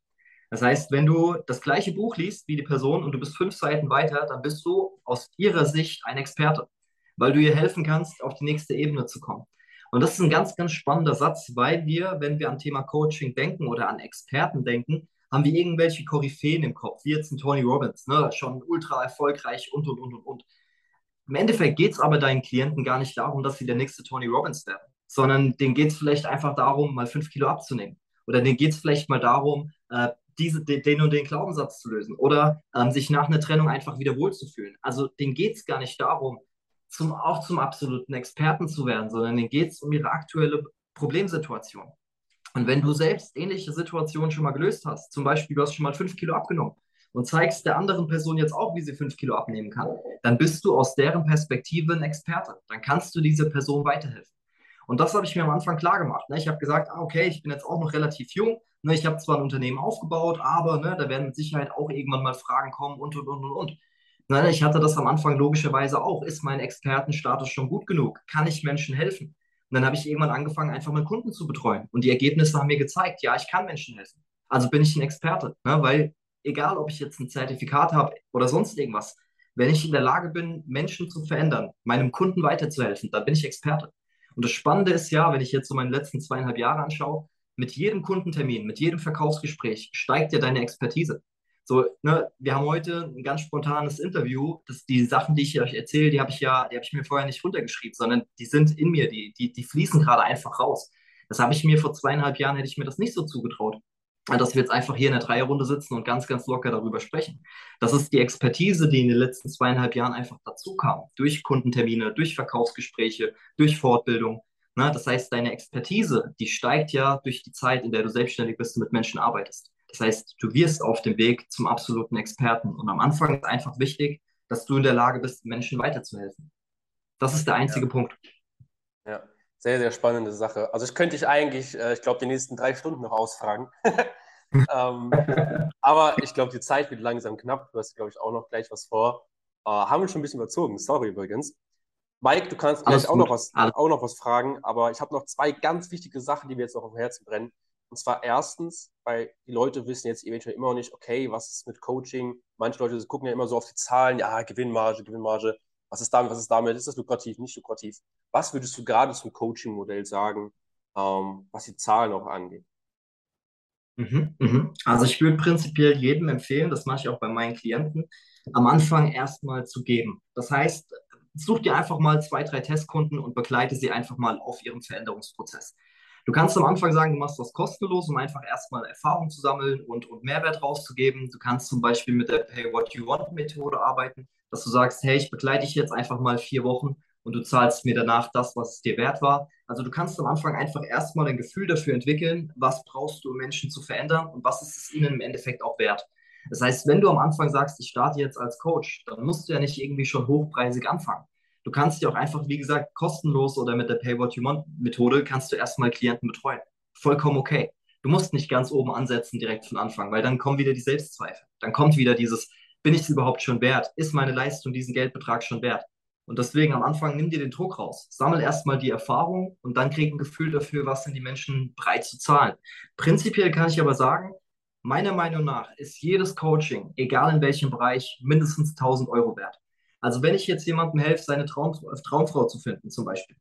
Das heißt, wenn du das gleiche Buch liest wie die Person und du bist fünf Seiten weiter, dann bist du aus ihrer Sicht ein Experte, weil du ihr helfen kannst, auf die nächste Ebene zu kommen. Und das ist ein ganz, ganz spannender Satz, weil wir, wenn wir an Thema Coaching denken oder an Experten denken, haben wir irgendwelche Koryphäen im Kopf, wie jetzt ein Tony Robbins, ne? schon ultra erfolgreich und, und, und, und, und. Im Endeffekt geht es aber deinen Klienten gar nicht darum, dass sie der nächste Tony Robbins werden, sondern denen geht es vielleicht einfach darum, mal fünf Kilo abzunehmen. Oder denen geht es vielleicht mal darum, äh, diese, den und den Glaubenssatz zu lösen oder ähm, sich nach einer Trennung einfach wieder wohlzufühlen. Also denen geht es gar nicht darum, zum, auch zum absoluten Experten zu werden, sondern denen geht es um ihre aktuelle Problemsituation. Und wenn du selbst ähnliche Situationen schon mal gelöst hast, zum Beispiel du hast schon mal fünf Kilo abgenommen und zeigst der anderen Person jetzt auch, wie sie fünf Kilo abnehmen kann, dann bist du aus deren Perspektive ein Experte. Dann kannst du dieser Person weiterhelfen. Und das habe ich mir am Anfang klar gemacht. Ne? Ich habe gesagt, ah, okay, ich bin jetzt auch noch relativ jung. Ne? Ich habe zwar ein Unternehmen aufgebaut, aber ne, da werden mit Sicherheit auch irgendwann mal Fragen kommen und, und, und, und, und. Ich hatte das am Anfang logischerweise auch. Ist mein Expertenstatus schon gut genug? Kann ich Menschen helfen? Und dann habe ich irgendwann angefangen, einfach mal Kunden zu betreuen. Und die Ergebnisse haben mir gezeigt, ja, ich kann Menschen helfen. Also bin ich ein Experte, ne? weil egal, ob ich jetzt ein Zertifikat habe oder sonst irgendwas, wenn ich in der Lage bin, Menschen zu verändern, meinem Kunden weiterzuhelfen, dann bin ich Experte. Und das Spannende ist ja, wenn ich jetzt so meine letzten zweieinhalb Jahre anschaue, mit jedem Kundentermin, mit jedem Verkaufsgespräch steigt ja deine Expertise. So, ne, wir haben heute ein ganz spontanes Interview. Das, die Sachen, die ich euch erzähle, die habe ich ja, die habe ich mir vorher nicht runtergeschrieben, sondern die sind in mir, die, die, die fließen gerade einfach raus. Das habe ich mir vor zweieinhalb Jahren, hätte ich mir das nicht so zugetraut. Dass wir jetzt einfach hier in der Dreierrunde sitzen und ganz, ganz locker darüber sprechen. Das ist die Expertise, die in den letzten zweieinhalb Jahren einfach dazu kam. Durch Kundentermine, durch Verkaufsgespräche, durch Fortbildung. Na, das heißt, deine Expertise, die steigt ja durch die Zeit, in der du selbstständig bist und mit Menschen arbeitest. Das heißt, du wirst auf dem Weg zum absoluten Experten. Und am Anfang ist einfach wichtig, dass du in der Lage bist, Menschen weiterzuhelfen. Das ist der einzige ja. Punkt. Ja, sehr, sehr spannende Sache. Also ich könnte dich eigentlich, äh, ich glaube, die nächsten drei Stunden noch ausfragen. ähm, aber ich glaube, die Zeit wird langsam knapp. Du hast, glaube ich, auch noch gleich was vor. Äh, haben wir schon ein bisschen überzogen. Sorry übrigens. Mike, du kannst gleich auch noch, was, auch noch was fragen, aber ich habe noch zwei ganz wichtige Sachen, die mir jetzt noch auf dem Herzen brennen. Und zwar erstens, weil die Leute wissen jetzt eventuell immer noch nicht, okay, was ist mit Coaching? Manche Leute gucken ja immer so auf die Zahlen, ja, Gewinnmarge, Gewinnmarge. Was ist damit, was ist damit? Ist das lukrativ, nicht lukrativ? Was würdest du gerade zum Coaching-Modell sagen, ähm, was die Zahlen auch angeht? Mhm, mhm. Also ich würde prinzipiell jedem empfehlen, das mache ich auch bei meinen Klienten, am Anfang erstmal zu geben. Das heißt, such dir einfach mal zwei, drei Testkunden und begleite sie einfach mal auf ihrem Veränderungsprozess. Du kannst am Anfang sagen, du machst das kostenlos, um einfach erstmal Erfahrung zu sammeln und, und Mehrwert rauszugeben. Du kannst zum Beispiel mit der Pay What You Want Methode arbeiten, dass du sagst, hey, ich begleite dich jetzt einfach mal vier Wochen und du zahlst mir danach das, was es dir wert war. Also du kannst am Anfang einfach erstmal ein Gefühl dafür entwickeln, was brauchst du, um Menschen zu verändern und was ist es ihnen im Endeffekt auch wert. Das heißt, wenn du am Anfang sagst, ich starte jetzt als Coach, dann musst du ja nicht irgendwie schon hochpreisig anfangen. Du kannst dich auch einfach, wie gesagt, kostenlos oder mit der Pay What You Want Methode kannst du erstmal Klienten betreuen. Vollkommen okay. Du musst nicht ganz oben ansetzen direkt von Anfang, weil dann kommen wieder die Selbstzweifel. Dann kommt wieder dieses, bin ich es überhaupt schon wert? Ist meine Leistung diesen Geldbetrag schon wert? Und deswegen am Anfang nimm dir den Druck raus. Sammel erstmal die Erfahrung und dann krieg ein Gefühl dafür, was sind die Menschen bereit zu zahlen. Prinzipiell kann ich aber sagen, meiner Meinung nach ist jedes Coaching, egal in welchem Bereich, mindestens 1000 Euro wert. Also wenn ich jetzt jemandem helfe, seine Traum, Traumfrau zu finden zum Beispiel,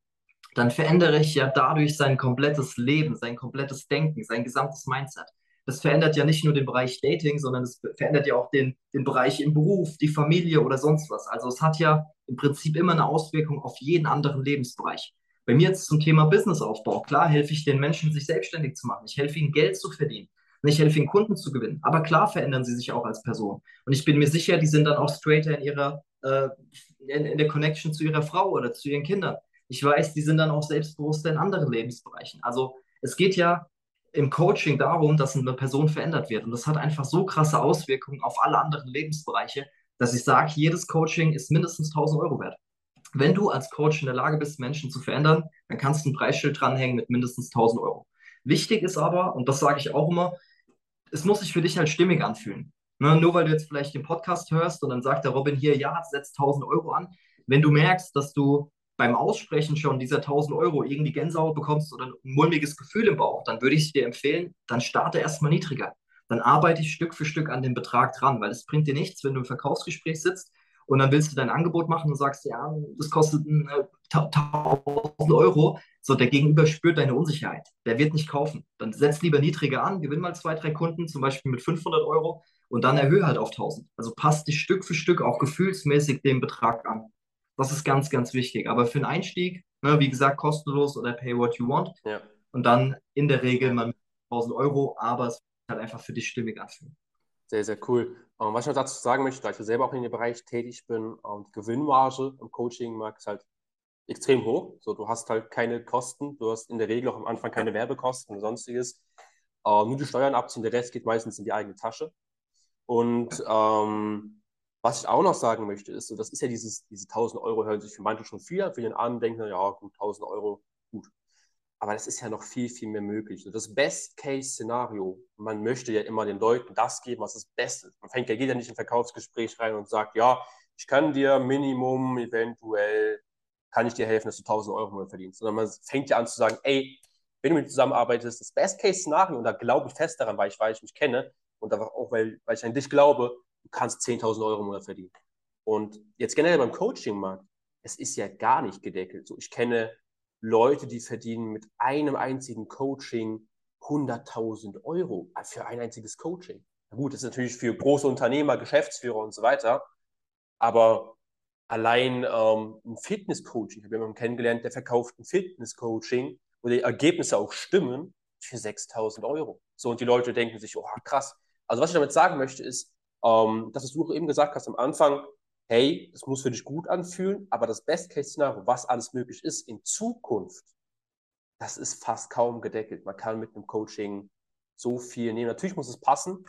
dann verändere ich ja dadurch sein komplettes Leben, sein komplettes Denken, sein gesamtes Mindset. Das verändert ja nicht nur den Bereich Dating, sondern es verändert ja auch den, den Bereich im Beruf, die Familie oder sonst was. Also es hat ja im Prinzip immer eine Auswirkung auf jeden anderen Lebensbereich. Bei mir jetzt zum Thema Businessaufbau. Klar helfe ich den Menschen, sich selbstständig zu machen. Ich helfe ihnen, Geld zu verdienen. Und ich helfe ihnen, Kunden zu gewinnen. Aber klar verändern sie sich auch als Person. Und ich bin mir sicher, die sind dann auch straighter in ihrer äh, in, in der Connection zu ihrer Frau oder zu ihren Kindern. Ich weiß, die sind dann auch selbstbewusster in anderen Lebensbereichen. Also es geht ja im Coaching darum, dass eine Person verändert wird. Und das hat einfach so krasse Auswirkungen auf alle anderen Lebensbereiche, dass ich sage, jedes Coaching ist mindestens 1000 Euro wert. Wenn du als Coach in der Lage bist, Menschen zu verändern, dann kannst du ein Preisschild dranhängen mit mindestens 1000 Euro. Wichtig ist aber, und das sage ich auch immer, es muss sich für dich halt stimmig anfühlen. Ne, nur weil du jetzt vielleicht den Podcast hörst und dann sagt der Robin hier, ja, setz 1000 Euro an. Wenn du merkst, dass du beim Aussprechen schon dieser 1000 Euro irgendwie Gänsehaut bekommst oder ein mulmiges Gefühl im Bauch, dann würde ich dir empfehlen, dann starte erstmal niedriger. Dann arbeite ich Stück für Stück an dem Betrag dran, weil es bringt dir nichts, wenn du im Verkaufsgespräch sitzt und dann willst du dein Angebot machen und sagst, ja, das kostet 1000 äh, Euro. So, der Gegenüber spürt deine Unsicherheit. Der wird nicht kaufen. Dann setz lieber niedriger an, gewinn mal zwei, drei Kunden, zum Beispiel mit 500 Euro und dann erhöhe halt auf 1000. Also passt dich Stück für Stück auch gefühlsmäßig dem Betrag an. Das ist ganz, ganz wichtig. Aber für einen Einstieg, ne, wie gesagt, kostenlos oder pay what you want. Ja. Und dann in der Regel mal mit 1000 Euro, aber es wird halt einfach für dich stimmig anfühlen. Sehr, sehr cool. Um, ähm, was ich noch dazu sagen möchte, da ich selber auch in dem Bereich tätig bin, um, ähm, die Gewinnmarge im Coaching-Markt ist halt extrem hoch. So, du hast halt keine Kosten, du hast in der Regel auch am Anfang keine Werbekosten und sonstiges. Uh, nur die Steuern abziehen, der Rest geht meistens in die eigene Tasche. Und ähm, was ich auch noch sagen möchte, ist, so, das ist ja dieses, diese 1000 Euro hören sich für manche schon viel, für den anderen denken, ja gut, 1000 Euro, gut. Aber das ist ja noch viel, viel mehr möglich. das Best-Case-Szenario, man möchte ja immer den Leuten das geben, was das Beste ist. Man fängt ja, geht ja nicht in ein Verkaufsgespräch rein und sagt, ja, ich kann dir Minimum eventuell kann ich dir helfen, dass du 1000 Euro mehr verdienst. Sondern man fängt ja an zu sagen, ey, wenn du mit mir zusammenarbeitest, das Best-Case-Szenario, und da glaube ich fest daran, weil ich, weil ich mich kenne und auch weil, weil ich an dich glaube, du kannst 10.000 Euro im Monat verdienen. Und jetzt generell beim Coaching-Markt, es ist ja gar nicht gedeckelt. So, ich kenne Leute, die verdienen mit einem einzigen Coaching 100.000 Euro für ein einziges Coaching. Na gut, das ist natürlich für große Unternehmer, Geschäftsführer und so weiter. Aber allein ähm, ein Fitness-Coaching, ich habe jemanden kennengelernt, der verkauft ein Fitness-Coaching wo die Ergebnisse auch stimmen, für 6000 Euro. So, und die Leute denken sich, oh, krass. Also, was ich damit sagen möchte, ist, ähm, dass du eben gesagt hast am Anfang, hey, das muss für dich gut anfühlen, aber das Best-Case-Szenario, was alles möglich ist in Zukunft, das ist fast kaum gedeckelt. Man kann mit einem Coaching so viel nehmen. Natürlich muss es passen,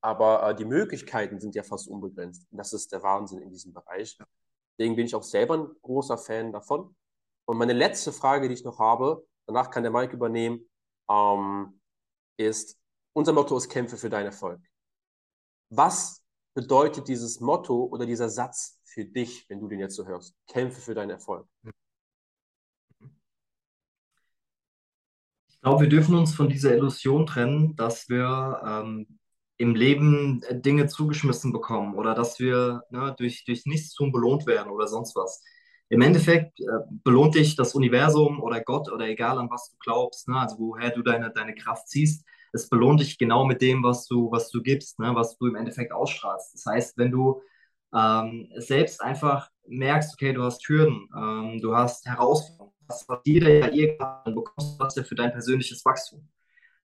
aber äh, die Möglichkeiten sind ja fast unbegrenzt. Und das ist der Wahnsinn in diesem Bereich. Deswegen bin ich auch selber ein großer Fan davon. Und meine letzte Frage, die ich noch habe, danach kann der Mike übernehmen, ähm, ist, unser Motto ist Kämpfe für deinen Erfolg. Was bedeutet dieses Motto oder dieser Satz für dich, wenn du den jetzt so hörst? Kämpfe für deinen Erfolg. Ich glaube, wir dürfen uns von dieser Illusion trennen, dass wir ähm, im Leben Dinge zugeschmissen bekommen oder dass wir ne, durch, durch Nichtstun belohnt werden oder sonst was im Endeffekt äh, belohnt dich das Universum oder Gott oder egal an was du glaubst, ne? also woher du deine, deine Kraft ziehst, es belohnt dich genau mit dem, was du, was du gibst, ne? was du im Endeffekt ausstrahlst. Das heißt, wenn du ähm, selbst einfach merkst, okay, du hast Hürden, ähm, du hast Herausforderungen, was jeder ja irgendwann bekommst, was ja für dein persönliches Wachstum.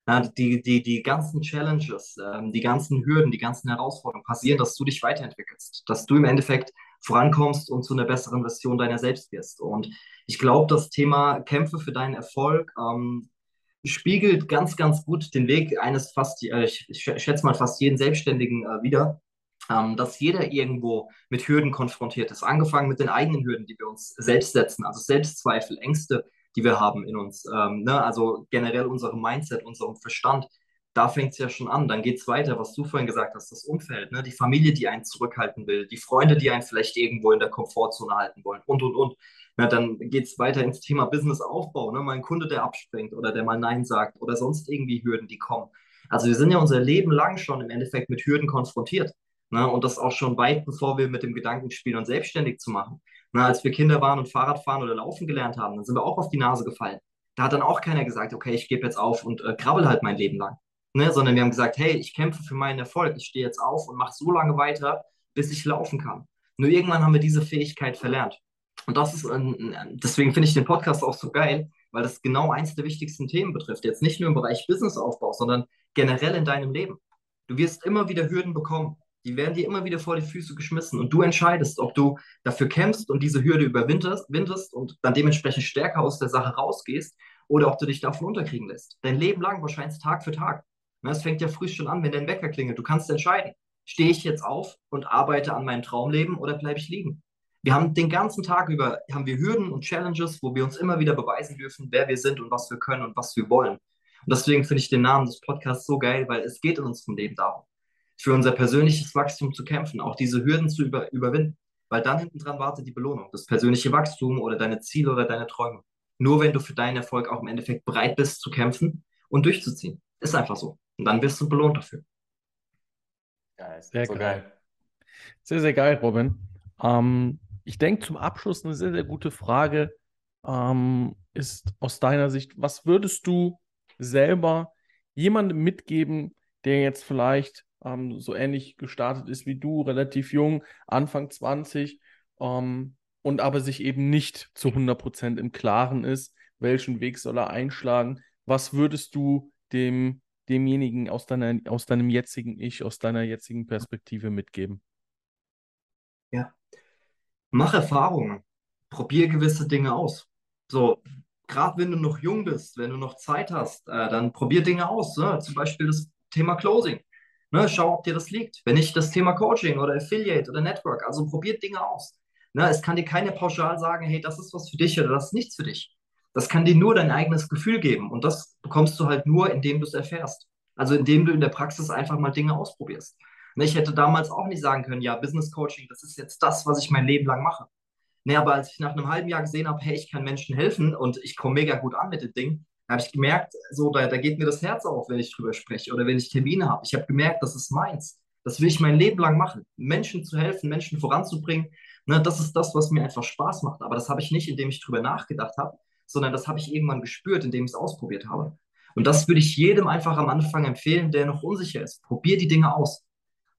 Ja, die, die, die ganzen Challenges, ähm, die ganzen Hürden, die ganzen Herausforderungen passieren, dass du dich weiterentwickelst, dass du im Endeffekt vorankommst und zu einer besseren Version deiner selbst wirst. Und ich glaube, das Thema Kämpfe für deinen Erfolg ähm, spiegelt ganz, ganz gut den Weg eines fast, äh, ich, schätze mal fast jeden Selbstständigen äh, wieder, ähm, dass jeder irgendwo mit Hürden konfrontiert ist. Angefangen mit den eigenen Hürden, die wir uns selbst setzen, also Selbstzweifel, Ängste, die wir haben in uns. Ähm, ne? Also generell unserem Mindset, unserem Verstand da fängt es ja schon an. Dann geht es weiter, was du vorhin gesagt hast, das Umfeld, ne? die Familie, die einen zurückhalten will, die Freunde, die einen vielleicht irgendwo in der Komfortzone halten wollen und, und, und. Na, dann geht es weiter ins Thema Businessaufbau. Ne? Mal ein Kunde, der abspringt oder der mal Nein sagt oder sonst irgendwie Hürden, die kommen. Also wir sind ja unser Leben lang schon im Endeffekt mit Hürden konfrontiert. Ne? Und das auch schon weit bevor wir mit dem Gedanken spielen, uns selbstständig zu machen. Na, als wir Kinder waren und Fahrrad fahren oder laufen gelernt haben, dann sind wir auch auf die Nase gefallen. Da hat dann auch keiner gesagt, okay, ich gebe jetzt auf und äh, krabbel halt mein Leben lang ne? sondern wir haben gesagt, hey, ich kämpfe für meinen Erfolg, ich stehe jetzt auf und mache so lange weiter, bis ich laufen kann. Nur irgendwann haben wir diese Fähigkeit verlernt. Und das ist, deswegen finde ich den Podcast auch so geil, weil das genau eins der wichtigsten Themen betrifft. Jetzt nicht nur im Bereich Businessaufbau, sondern generell in deinem Leben. Du wirst immer wieder Hürden bekommen. Die werden dir immer wieder vor die Füße geschmissen und du entscheidest, ob du dafür kämpfst und diese Hürde überwindest und dann dementsprechend stärker aus der Sache rausgehst oder ob du dich davon unterkriegen lässt. Dein Leben lang wahrscheinlich Tag für Tag. Es fängt ja früh schon an, wenn dein Wecker klingelt. Du kannst entscheiden, stehe ich jetzt auf und arbeite an meinem Traumleben oder bleibe ich liegen? Wir haben den ganzen Tag über haben wir Hürden und Challenges, wo wir uns immer wieder beweisen dürfen, wer wir sind und was wir können und was wir wollen. Und deswegen finde ich den Namen des Podcasts so geil, weil es geht in unserem Leben darum, für unser persönliches Wachstum zu kämpfen, auch diese Hürden zu über, überwinden. Weil dann hinten dran wartet die Belohnung, das persönliche Wachstum oder deine Ziele oder deine Träume. Nur wenn du für deinen Erfolg auch im Endeffekt bereit bist zu kämpfen und durchzuziehen. Ist einfach so. Und dann wirst du belohnt dafür. Geil, sehr so geil. geil. Sehr, sehr geil, Robin. Ähm, ich denke, zum Abschluss eine sehr, sehr gute Frage ähm, ist aus deiner Sicht, was würdest du selber jemandem mitgeben, der jetzt vielleicht ähm, so ähnlich gestartet ist wie du, relativ jung, Anfang 20, ähm, und aber sich eben nicht zu 100% im Klaren ist, welchen Weg soll er einschlagen? Was würdest du dem demjenigen aus, deiner, aus deinem jetzigen Ich, aus deiner jetzigen Perspektive mitgeben? Ja. Mach Erfahrungen. Probier gewisse Dinge aus. So, gerade wenn du noch jung bist, wenn du noch Zeit hast, äh, dann probier Dinge aus. Ne? Zum Beispiel das Thema Closing. Ne? Schau, ob dir das liegt. Wenn nicht das Thema Coaching oder Affiliate oder Network. Also probier Dinge aus. Ne? Es kann dir keine pauschal sagen, hey, das ist was für dich oder das ist nichts für dich. Das kann dir nur dein eigenes Gefühl geben. Und das bekommst du halt nur, indem du es erfährst. Also indem du in der Praxis einfach mal Dinge ausprobierst. Und ich hätte damals auch nicht sagen können, ja, Business Coaching, das ist jetzt das, was ich mein Leben lang mache. Nee, aber als ich nach einem halben Jahr gesehen habe, hey, ich kann Menschen helfen und ich komme mega gut an mit dem Ding, habe ich gemerkt, so, da, da geht mir das Herz auf, wenn ich drüber spreche oder wenn ich Termine habe. Ich habe gemerkt, das ist meins. Das will ich mein Leben lang machen. Menschen zu helfen, Menschen voranzubringen. Ne, das ist das, was mir einfach Spaß macht. Aber das habe ich nicht, indem ich drüber nachgedacht habe, sondern das habe ich irgendwann gespürt, indem ich es ausprobiert habe. Und das würde ich jedem einfach am Anfang empfehlen, der noch unsicher ist. Probier die Dinge aus.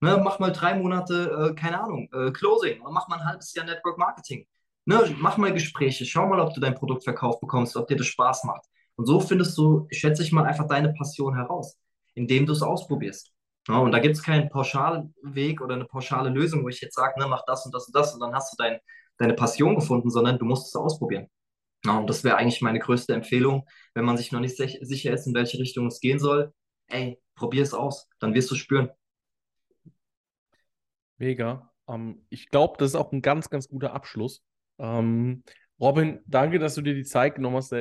Ne, mach mal drei Monate, äh, keine Ahnung, äh, Closing, mach mal ein halbes Jahr Network Marketing. Ne, mach mal Gespräche, schau mal, ob du dein Produkt verkauft bekommst, ob dir das Spaß macht. Und so findest du, schätze ich mal, einfach deine Passion heraus, indem du es ausprobierst. Ja, und da gibt es keinen pauschalen Weg oder eine pauschale Lösung, wo ich jetzt sage, ne, mach das und das und das und dann hast du dein, deine Passion gefunden, sondern du musst es ausprobieren. Ja, und das wäre eigentlich meine größte Empfehlung, wenn man sich noch nicht sicher ist, in welche Richtung es gehen soll. Ey, probier es aus, dann wirst du spüren. Mega. Ähm, ich glaube, das ist auch ein ganz, ganz guter Abschluss. Ähm, Robin, danke, dass du dir die Zeit genommen hast.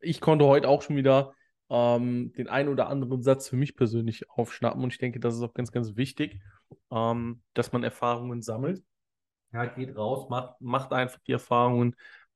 Ich konnte heute auch schon wieder ähm, den einen oder anderen Satz für mich persönlich aufschnappen und ich denke, das ist auch ganz, ganz wichtig, ähm, dass man Erfahrungen sammelt. Ja, geht raus, macht, macht einfach die Erfahrungen.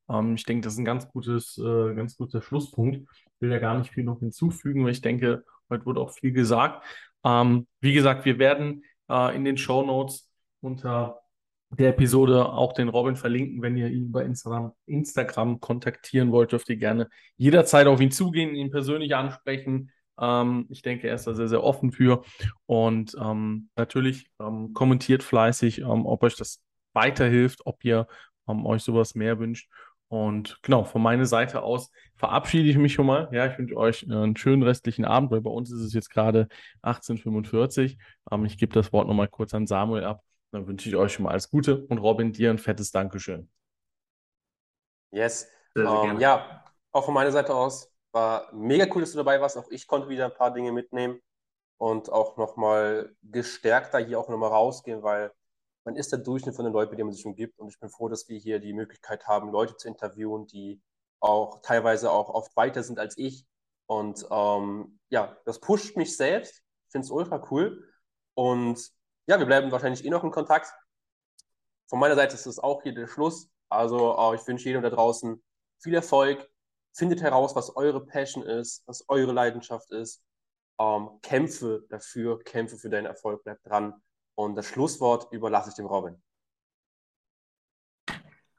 Ähm, ich denke, das ist ein ganz gutes, äh, ganz guter Schlusspunkt. Ich will ja gar nicht viel noch hinzufügen, weil ich denke, heute wurde auch viel gesagt. Ähm, wie gesagt, wir werden äh, in den Show Notes unter der Episode auch den Robin verlinken. Wenn ihr ihn bei Instagram, Instagram kontaktieren wollt, dürft ihr gerne jederzeit auf ihn zugehen, ihn persönlich ansprechen. Ähm, ich denke, er ist da sehr, sehr offen für. Und ähm, natürlich ähm, kommentiert fleißig, ähm, ob euch das weiterhilft, ob ihr ähm, euch sowas mehr wünscht. Und genau, von meiner Seite aus verabschiede ich mich schon mal. Ja, ich wünsche euch einen schönen restlichen Abend, weil bei uns ist es jetzt gerade 18.45 ähm, ich gebe das Wort nochmal kurz an Samuel ab. Dann wünsche ich euch schon mal alles Gute und Robin, dir ein fettes Dankeschön. Yes. Um, ähm, ja, auch von meiner Seite aus war mega cool, dass du dabei warst. Auch ich konnte wieder ein paar Dinge mitnehmen und auch nochmal gestärkter hier auch nochmal rausgehen, weil man ist der Durchschnitt von den Leuten, mit denen man sich umgibt. Und ich bin froh, dass wir hier die Möglichkeit haben, Leute zu interviewen, die auch teilweise auch oft weiter sind als ich. Und ähm, ja, das pusht mich selbst. Ich finde es ultra cool. Und ja, wir bleiben wahrscheinlich eh noch in Kontakt. Von meiner Seite ist das auch hier der Schluss. Also äh, ich wünsche jedem da draußen viel Erfolg. Findet heraus, was eure Passion ist, was eure Leidenschaft ist. Ähm, kämpfe dafür, kämpfe für deinen Erfolg, bleib dran. Und das Schlusswort überlasse ich dem Robin.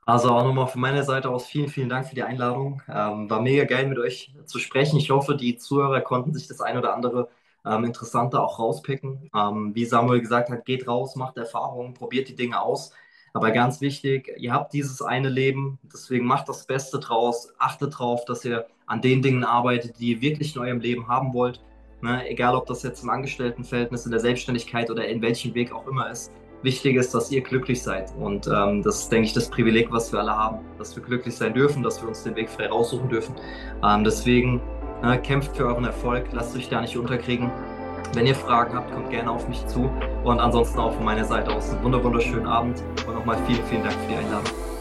Also auch nochmal von meiner Seite aus vielen, vielen Dank für die Einladung. Ähm, war mega geil mit euch zu sprechen. Ich hoffe, die Zuhörer konnten sich das ein oder andere ähm, interessanter auch rauspicken. Ähm, wie Samuel gesagt hat, geht raus, macht Erfahrungen, probiert die Dinge aus. Aber ganz wichtig, ihr habt dieses eine Leben, deswegen macht das Beste draus, achtet darauf, dass ihr an den Dingen arbeitet, die ihr wirklich in eurem Leben haben wollt. Ne? Egal, ob das jetzt im Angestelltenverhältnis, in der Selbstständigkeit oder in welchem Weg auch immer ist. Wichtig ist, dass ihr glücklich seid. Und ähm, das ist, denke ich, das Privileg, was wir alle haben, dass wir glücklich sein dürfen, dass wir uns den Weg frei raussuchen dürfen. Ähm, deswegen Ne, kämpft für euren Erfolg, lasst euch da nicht unterkriegen. Wenn ihr Fragen habt, kommt gerne auf mich zu. Und ansonsten auch von meiner Seite aus einen wunderschönen Abend und nochmal vielen, vielen Dank für die Einladung.